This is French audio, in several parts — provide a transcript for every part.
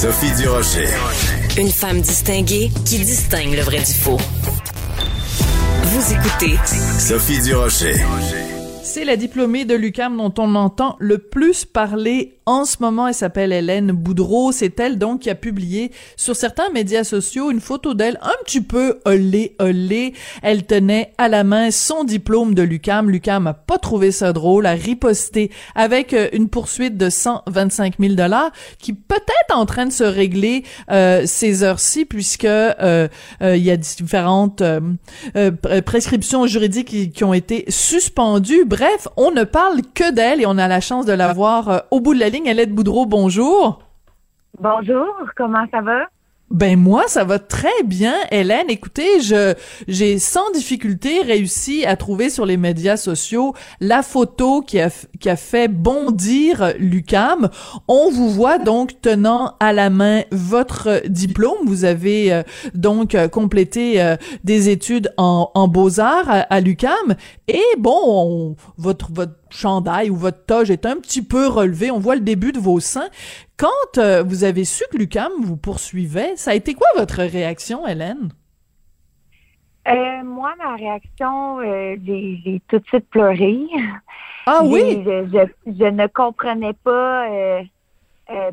Sophie Durocher. Une femme distinguée qui distingue le vrai du faux. Vous écoutez Sophie Durocher. C'est la diplômée de l'UCAM dont on entend le plus parler en ce moment. Elle s'appelle Hélène Boudreau. C'est elle donc qui a publié sur certains médias sociaux une photo d'elle un petit peu olé olé. Elle tenait à la main son diplôme de l'UCAM. L'UCAM a pas trouvé ça drôle, a riposté avec euh, une poursuite de 125 000 dollars qui peut-être en train de se régler euh, ces heures-ci puisque euh, euh il y a différentes prescriptions juridiques qui, qui, ont été suspendues. Bref, on ne parle que d'elle et on a la chance de la voir au bout de la ligne ligne. Boudreau, bonjour. Bonjour, comment ça va? Ben moi, ça va très bien, Hélène. Écoutez, je j'ai sans difficulté réussi à trouver sur les médias sociaux la photo qui a qui a fait bondir Lucam. On vous voit donc tenant à la main votre diplôme. Vous avez euh, donc euh, complété euh, des études en, en beaux arts à, à Lucam. Et bon, votre votre chandail ou votre toge est un petit peu relevé. On voit le début de vos seins. Quand euh, vous avez su que Lucam vous poursuivait, ça a été quoi votre réaction, Hélène? Euh, moi, ma réaction, euh, j'ai tout de suite pleuré. Ah oui? Je, ne comprenais pas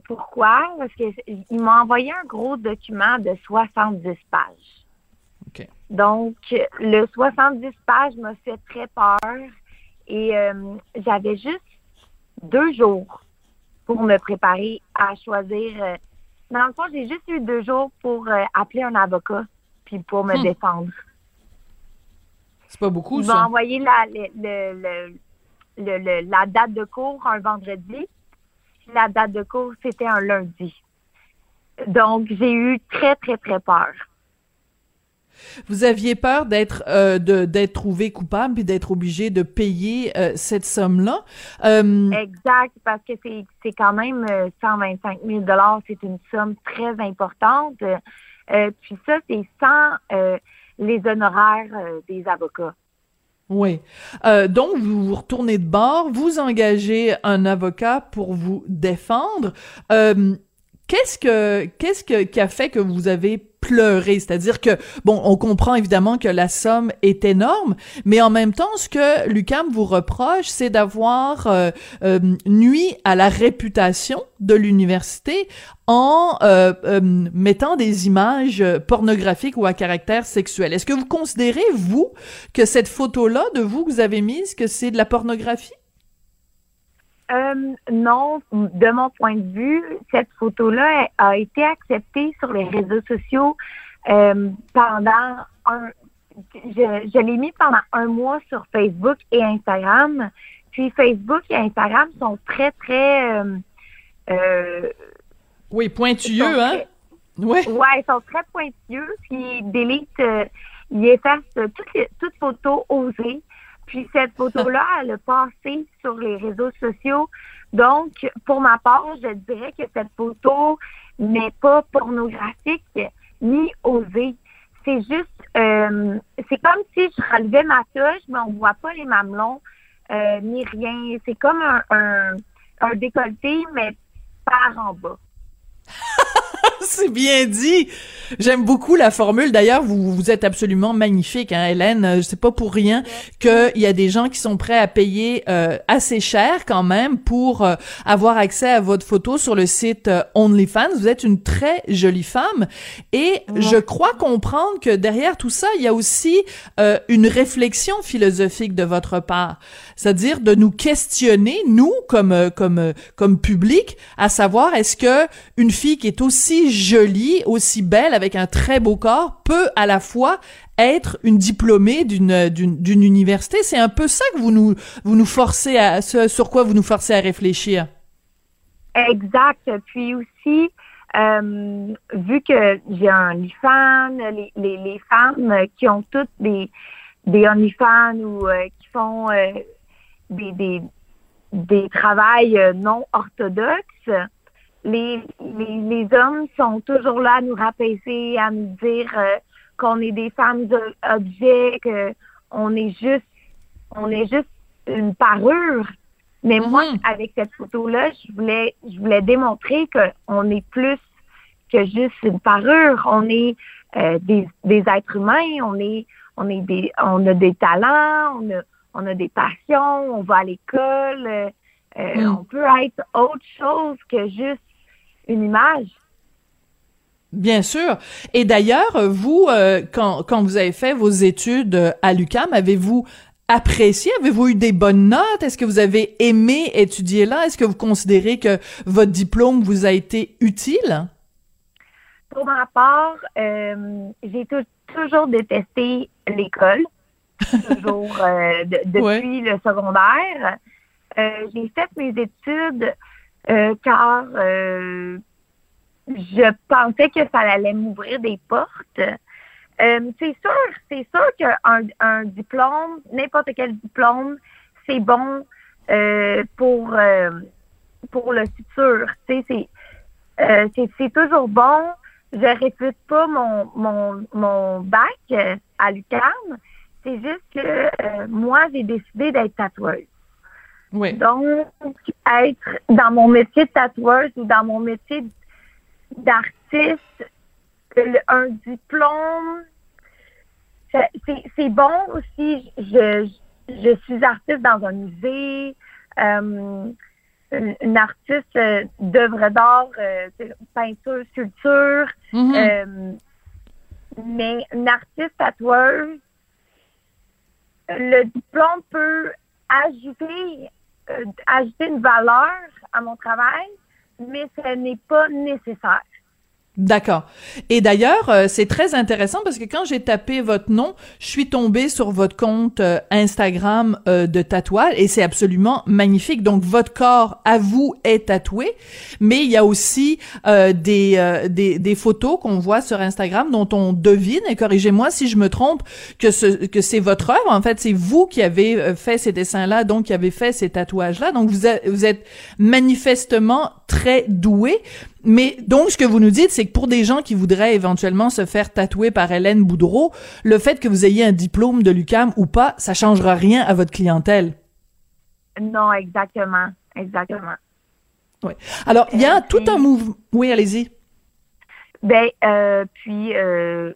pourquoi, parce qu'il m'a envoyé un gros document de 70 pages. OK. Donc, le 70 pages m'a fait très peur et j'avais juste deux jours pour me préparer à choisir. Euh, dans le fond, j'ai juste eu deux jours pour euh, appeler un avocat puis pour me hmm. défendre. C'est pas beaucoup, ça. m'a envoyé la, le, le, la date de cours un vendredi. La date de cours, c'était un lundi. Donc, j'ai eu très, très, très peur. Vous aviez peur d'être euh, d'être trouvé coupable et d'être obligé de payer euh, cette somme-là. Euh, exact, parce que c'est quand même 125 000 dollars, c'est une somme très importante. puis ça, c'est sans les honoraires des avocats. Oui. donc, vous vous retournez de bord, vous engagez un avocat pour vous défendre. qu'est-ce que qu'est-ce que qui a fait que vous avez C'est-à-dire que, bon, on comprend évidemment que la somme est énorme, mais en même temps, ce que Lucam vous reproche, c'est d'avoir euh, euh, nuit à la réputation de l'université en euh, mettant des images pornographiques ou à caractère sexuel. Est-ce que vous considérez, vous, que cette photo-là de vous que vous avez mise, que c'est de la pornographie? Euh, non, de mon point de vue, cette photo-là a été acceptée sur les réseaux sociaux euh, pendant un. Je, je l'ai mis pendant un mois sur Facebook et Instagram. Puis Facebook et Instagram sont très, très. Euh, euh oui, pointueux, hein? Oui. Ouais, ils sont très pointueux. Puis ils délitent, ils effacent toutes, les, toutes photos osées. Puis cette photo-là, elle a passé sur les réseaux sociaux. Donc, pour ma part, je dirais que cette photo n'est pas pornographique ni osée. C'est juste, euh, c'est comme si je relevais ma touche, mais on voit pas les mamelons euh, ni rien. C'est comme un, un, un décolleté, mais par en bas. c'est bien dit. J'aime beaucoup la formule. D'ailleurs, vous, vous êtes absolument magnifique, hein, Hélène. C'est pas pour rien qu'il y a des gens qui sont prêts à payer euh, assez cher quand même pour euh, avoir accès à votre photo sur le site euh, OnlyFans. Vous êtes une très jolie femme et je crois comprendre que derrière tout ça, il y a aussi une réflexion philosophique de votre part, c'est-à-dire de nous questionner, nous comme comme comme public, à savoir est-ce que une fille qui est aussi jolie, aussi belle, avec un très beau corps, peut à la fois être une diplômée d'une d'une université. C'est un peu ça que vous nous forcez à sur quoi vous nous forcez à réfléchir. Exact. Puis aussi, euh, vu que j'ai un OnlyFans, les, les, les, femmes qui ont toutes des, des OnlyFans ou euh, qui font euh, des, des, des travails non orthodoxes, les, les, les, hommes sont toujours là à nous rapaiser, à nous dire qu'on est des femmes objets, qu'on est juste on est juste une parure. Mais moi, mhm. avec cette photo-là, je voulais, je voulais démontrer qu'on est plus que juste une parure. On est euh, des, des, êtres humains. On est, on est des, on a des talents. On a, on a des passions. On va à l'école. Euh, euh, mhm. On peut être autre chose que juste une image. Bien sûr. Et d'ailleurs, vous, quand, quand vous avez fait vos études à l'UCAM, avez-vous apprécié? Avez-vous eu des bonnes notes? Est-ce que vous avez aimé étudier là? Est-ce que vous considérez que votre diplôme vous a été utile? Pour ma part, euh, j'ai toujours détesté l'école, toujours euh, depuis le secondaire. Euh, j'ai fait mes études car je pensais que ça allait m'ouvrir des portes. Euh, c'est sûr, c'est sûr qu'un un diplôme, n'importe quel diplôme, c'est bon euh, pour euh, pour le futur. C'est c'est toujours bon. Je réfute pas mon mon mon bac à l'UQAM. C'est juste que moi j'ai décidé d'être tatoueuse. Oui. Donc être dans mon métier de tatoueuse ou dans mon métier d'artiste un diplôme, c'est bon aussi. Je, je suis artiste dans un musée, euh, une, artiste d'œuvres d'art, euh, peinture, sculpture, mm-hmm. euh, mais une artiste tatoueuse, le diplôme peut ajouter, ajouter une valeur à mon travail, mais ce n'est pas nécessaire. D'accord. Et d'ailleurs, euh, c'est très intéressant parce que quand j'ai tapé votre nom, je suis tombée sur votre compte euh, Instagram euh, de tatouage et c'est absolument magnifique. Donc votre corps à vous est tatoué, mais il y a aussi des, des, des photos qu'on voit sur Instagram dont on devine et corrigez-moi si je me trompe que ce que c'est votre œuvre. En fait, c'est vous qui avez fait ces dessins-là, donc qui avez fait ces tatouages-là. Donc vous, vous êtes manifestement très doué. Mais donc, ce que vous nous dites, c'est que pour des gens qui voudraient éventuellement se faire tatouer par Hélène Boudreau, le fait que vous ayez un diplôme de l'UCAM ou pas, ça changera rien à votre clientèle. Non, exactement. Exactement. Oui. Alors, il y a tout un mouvement. Oui, allez-y. Ben, euh, puis, euh,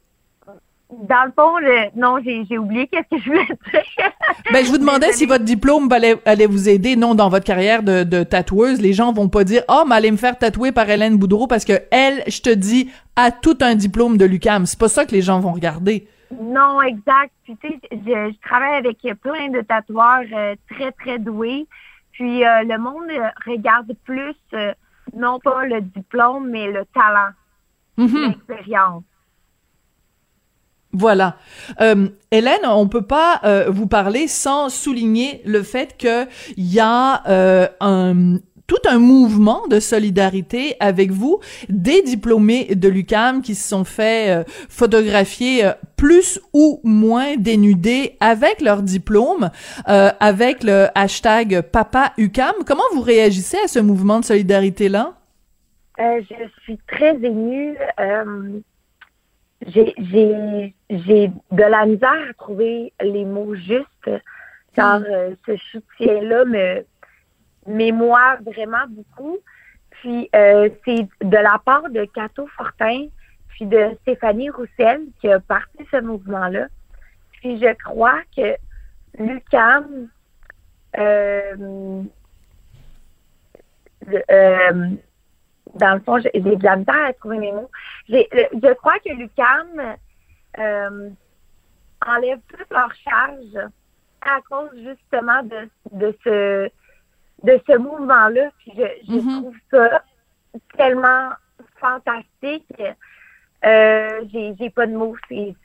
dans le fond, non, j'ai oublié qu'est-ce que je voulais dire. ben, je vous demandais si votre diplôme allait, allait, vous aider, non, dans votre carrière de, de tatoueuse. Les gens vont pas dire, oh, mais allez me faire tatouer par Hélène Boudreau parce que elle, je te dis, a tout un diplôme de l'UCAM. C'est pas ça que les gens vont regarder. Non, exact. Puis, tu sais, je, travaille avec plein de tatoueurs euh, très, très doués. Puis, euh, le monde regarde plus, euh, non pas le diplôme, mais le talent, mm-hmm. l'expérience. Voilà. Euh, Hélène, on peut pas euh, vous parler sans souligner le fait que il y a euh, un tout un mouvement de solidarité avec vous, des diplômés de l'UCAM qui se sont fait euh, photographier plus ou moins dénudés avec leur diplôme, avec le hashtag Papa UCAM. Comment vous réagissez à ce mouvement de solidarité-là? je suis très émue j'ai j'ai j'ai de la misère à trouver les mots justes car mm. euh, ce soutien-là me m'émoit vraiment beaucoup. Puis euh, c'est de la part de Cato Fortin puis de Stéphanie Roussel qui a parti ce mouvement-là. Puis je crois que Lucam euh, euh, dans le fond, j'ai de la misère à trouver mes mots. Euh, je crois que l'UCAM euh, enlève toute leur charge à cause justement de, de ce de ce mouvement-là. Puis je, mm-hmm. trouve ça tellement fantastique. Euh, j'ai pas de mots, c'est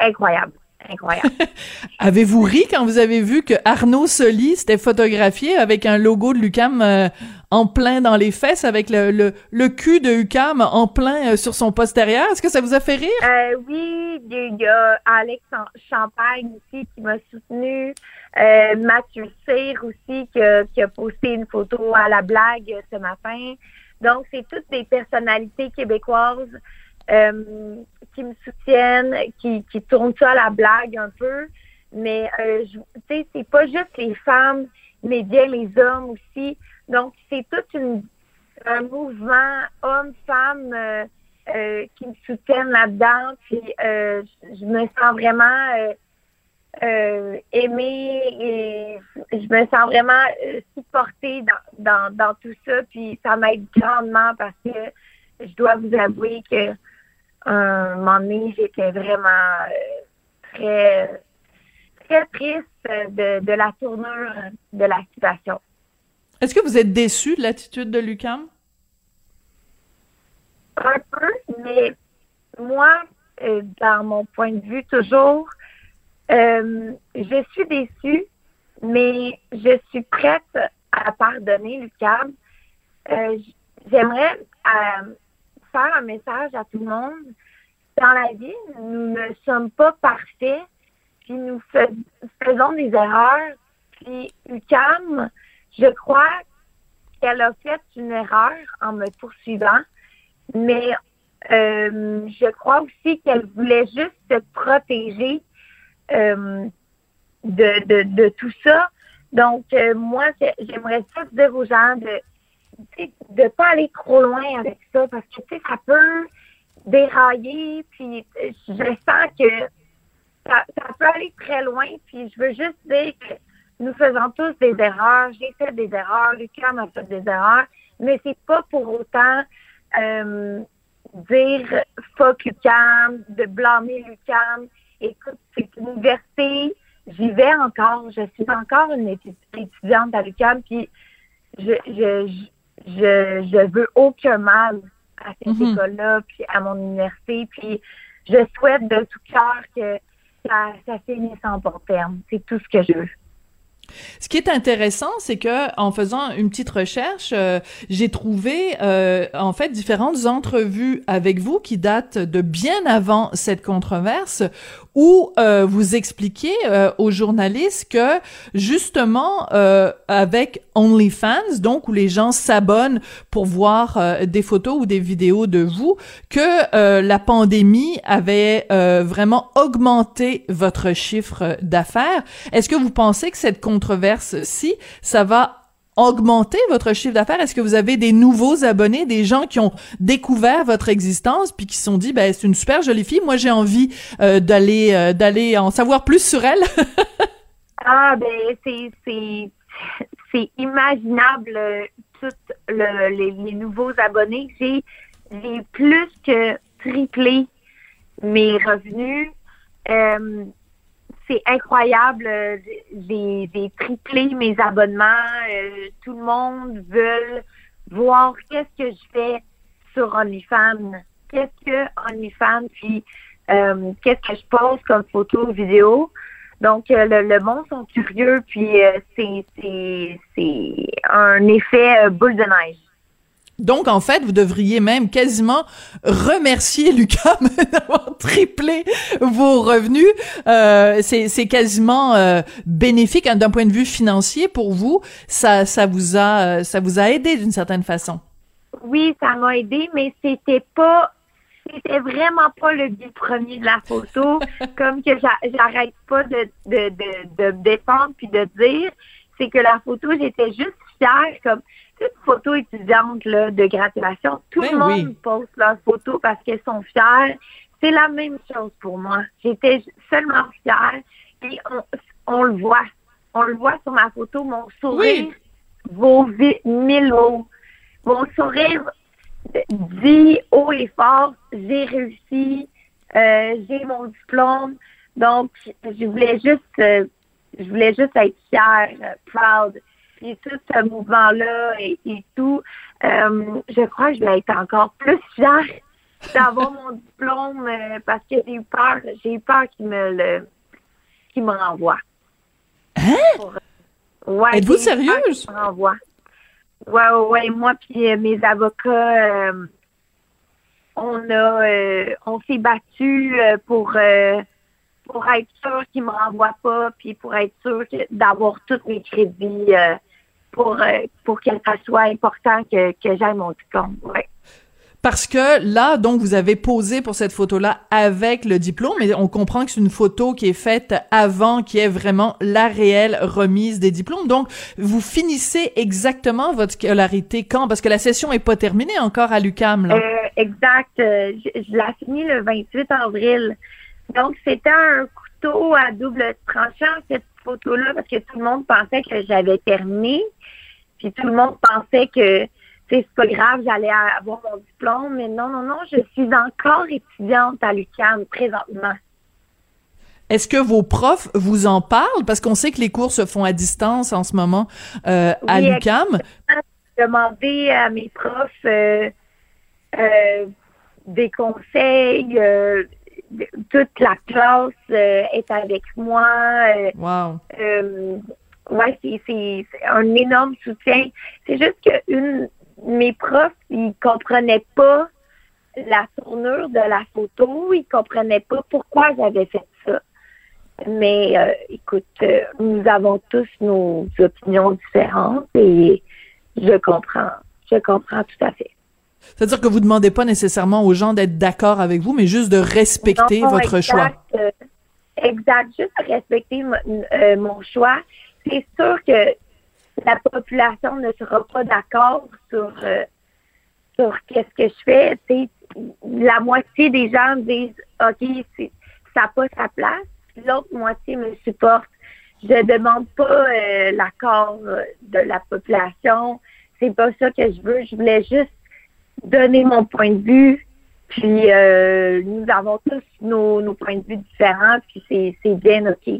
incroyable. Incroyable. Avez-vous ri quand vous avez vu que Arnaud Soli s'était photographié avec un logo de Lucam euh, en plein dans les fesses avec le, le, le cul de UCAM en plein euh, sur son postérieur. Est-ce que ça vous a fait rire? Euh, oui, il y a Alex Champagne aussi qui m'a soutenu. Euh, Mathieu Cyr aussi qui a, qui a, posté une photo à la blague ce matin. Donc, c'est toutes des personnalités québécoises euh, qui me soutiennent, qui, qui tournent ça à la blague un peu. Mais, euh, tu sais, c'est pas juste les femmes, bien les hommes aussi. Donc, c'est tout une, un mouvement homme-femme euh, euh, qui me soutiennent là-dedans. Puis, euh, je me sens vraiment euh, euh, aimée et je me sens vraiment supportée dans, dans, dans tout ça. Puis, ça m'aide grandement parce que je dois vous avouer que un moment donné, j'étais vraiment très très triste de, de la tournure de la situation. Est-ce que vous êtes déçu de l'attitude de Lucam? Un peu, mais moi, euh, dans mon point de vue, toujours, euh, je suis déçue, mais je suis prête à pardonner Lucam. Euh, J'aimerais faire un message à tout le monde. Dans la vie, nous ne sommes pas parfaits puis nous faisons des erreurs. Puis UCAM, je crois qu'elle a fait une erreur en me poursuivant, mais euh, je crois aussi qu'elle voulait juste se protéger euh, de, de, tout ça. Donc, euh, moi, j'aimerais ça dire aux gens de de pas aller trop loin avec ça parce que, tu sais, ça peut dérailler, puis je sens que ça, ça, peut aller très loin. Puis je veux juste dire que nous faisons tous des erreurs. J'ai fait des erreurs. Lucam a fait des erreurs. Mais c'est pas pour autant euh, dire fuck Lucam, de blâmer Lucam. Écoute, c'est une université. J'y vais encore. Je suis encore une étudiante à Lucam. Puis je, je, je, je veux aucun mal à cette mm -hmm. école-là, puis à mon université. Puis je souhaite de tout cœur que ça. C'est tout ce que je veux. Ce qui est intéressant, c'est que en faisant une petite recherche, euh, j'ai trouvé euh, en fait différentes entrevues avec vous qui datent de bien avant cette controverse, où euh, vous expliquez euh, aux journalistes que justement euh, avec OnlyFans, donc où les gens s'abonnent pour voir des photos ou des vidéos de vous, que la pandémie avait vraiment augmenté votre chiffre d'affaires. Est-ce que vous pensez que cette controverse-ci, ça va augmenter votre chiffre d'affaires? Est-ce que vous avez des nouveaux abonnés, des gens qui ont découvert votre existence puis qui se sont dit ben c'est une super jolie fille, moi j'ai envie euh, d'aller euh, d'aller en savoir plus sur elle? ah ben c'est c'est c'est imaginable tous le, les, les, nouveaux abonnés. J'ai j'ai plus que triplé mes revenus. Euh, c'est incroyable. J'ai, j'ai triplé mes abonnements. Euh, tout le monde veut voir qu'est-ce que je fais sur OnlyFans. Qu'est-ce que OnlyFans, puis euh, qu'est-ce que je pose comme photo, vidéo. Donc, euh, le, le monde sont curieux, puis c'est, c'est un effet boule de neige. Donc, en fait, vous devriez même quasiment remercier Lucas d'avoir triplé vos revenus. Euh, c'est quasiment euh, bénéfique hein, d'un point de vue financier pour vous. Ça, ça vous a, ça vous a aidé d'une certaine façon. Oui, ça m'a aidé, mais c'était pas, c'était vraiment pas le but premier de la photo. comme que j'arrête pas de, de, de, de défendre puis de dire, c'est que la photo, j'étais juste fière, comme toute photo étudiante là, de graduation, tout ben le monde oui. poste leurs photos parce qu'elles sont fières. C'est la même chose pour moi. J'étais seulement fière. Et on, on, le voit. On le voit sur ma photo. Mon sourire oui. vaut mille mots. Mon sourire dit haut et fort, j'ai réussi, euh, j'ai mon diplôme. Donc, je voulais juste, euh, je voulais juste être fière, euh, proud puis tout ce mouvement-là et, et tout, euh, je crois que je vais être encore plus fière d'avoir mon diplôme euh, parce que j'ai eu peur, j'ai eu peur qu'il me le qu'il me renvoie. Hein? Pour, ouais, Êtes-vous sérieuse? renvoie. ouais, ouais, moi puis euh, mes avocats, on a, euh, on s'est battu pour euh, pour être sûr qu'ils me renvoient pas, puis pour être sûr d'avoir tous mes crédits euh, pour euh, pour que ça soit important que que j'aille mon diplôme. Ouais. Parce que là, donc, vous avez posé pour cette photo-là avec le diplôme, mais on comprend que c'est une photo qui est faite avant, qui est vraiment la réelle remise des diplômes. Donc, vous finissez exactement votre scolarité quand? Parce que la session est pas terminée encore à l'UCAM, là. Euh, exact. Je, je l'ai fini le 28 avril. Donc, c'était un couteau à double tranchant, cette photo-là, parce que tout le monde pensait que j'avais terminé. Puis tout le monde pensait que c'est pas grave, j'allais avoir mon diplôme. Mais non, non, non, je suis encore étudiante à l'UQAM présentement. Est-ce que vos profs vous en parlent? Parce qu'on sait que les cours se font à distance en ce moment euh, à Oui, l'UCAM. demander à mes profs euh, euh, des conseils. Toute la classe euh, est avec moi. euh, Wow. euh, ouais, c'est, un énorme soutien. C'est juste que une, mes profs, ils comprenaient pas la tournure de la photo, ils comprenaient pas pourquoi j'avais fait ça. Mais écoute, nous avons tous nos opinions différentes et je comprends. Je comprends tout à fait. C'est-à-dire que vous demandez pas nécessairement aux gens d'être d'accord avec vous, mais juste de respecter Non, votre exact, choix. euh, exact. Juste respecter euh, mon choix. C'est sûr que la population ne sera pas d'accord sur euh, sur qu'est-ce que je fais. La moitié des gens disent OK, ça n'a pas sa place. L'autre moitié me supporte. Je demande pas euh, l'accord euh, de la population. C'est pas ça que je veux. Je voulais juste donner mon point de vue. Puis euh, nous avons tous nos, nos points de vue différents, puis c'est, c'est bien OK.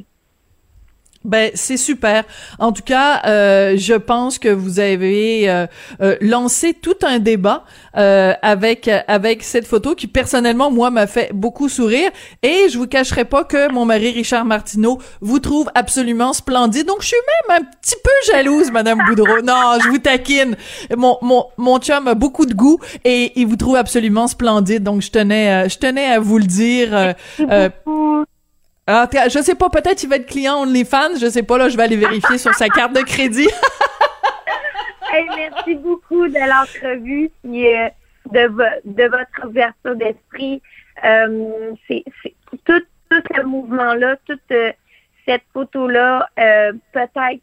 Ben c'est super. En tout cas, euh, je pense que vous avez euh, euh, lancé tout un débat euh, avec avec cette photo qui personnellement moi m'a fait beaucoup sourire et je vous cacherai pas que mon mari Richard Martineau vous trouve absolument splendide. Donc je suis même un petit peu jalouse madame Boudreau. Non, je vous taquine. Mon mon mon chum a beaucoup de goût et il vous trouve absolument splendide. Donc je tenais euh, je tenais à vous le dire euh, ah, tout cas, je sais pas, peut-être il va être client OnlyFans, je sais pas, là, je vais aller vérifier sur sa carte de crédit. Hey, merci beaucoup de l'entrevue puis euh, de, de votre ouverture d'esprit. Euh, c'est, tout, tout ce mouvement-là, toute euh, cette photo-là, euh, peut-être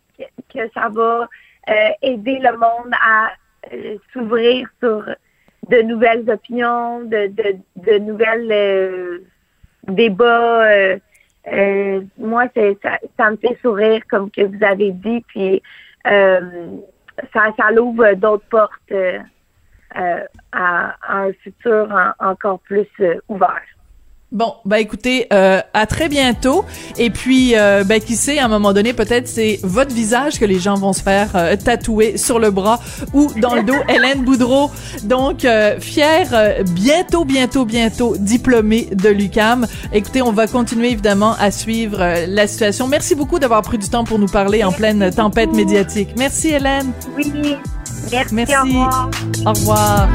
que, ça va euh, aider le monde à s'ouvrir sur de nouvelles opinions, de, de, de nouvelles débats. Euh, moi, ça, me fait sourire, comme que vous avez dit, puis euh, ça, l'ouvre d'autres portes euh, à, un futur en- encore plus ouvert. Bon, ben écoutez, euh, à très bientôt. Et puis, euh, ben qui sait, à un moment donné, peut-être c'est votre visage que les gens vont se faire euh, tatouer sur le bras ou dans le dos. Hélène Boudreau, donc euh, fière, euh, bientôt, bientôt, bientôt diplômée de l'UCAM. Écoutez, on va continuer évidemment à suivre la situation. Merci beaucoup d'avoir pris du temps pour nous parler en pleine tempête médiatique. Merci Hélène. Oui, merci, Merci. au revoir. Au revoir.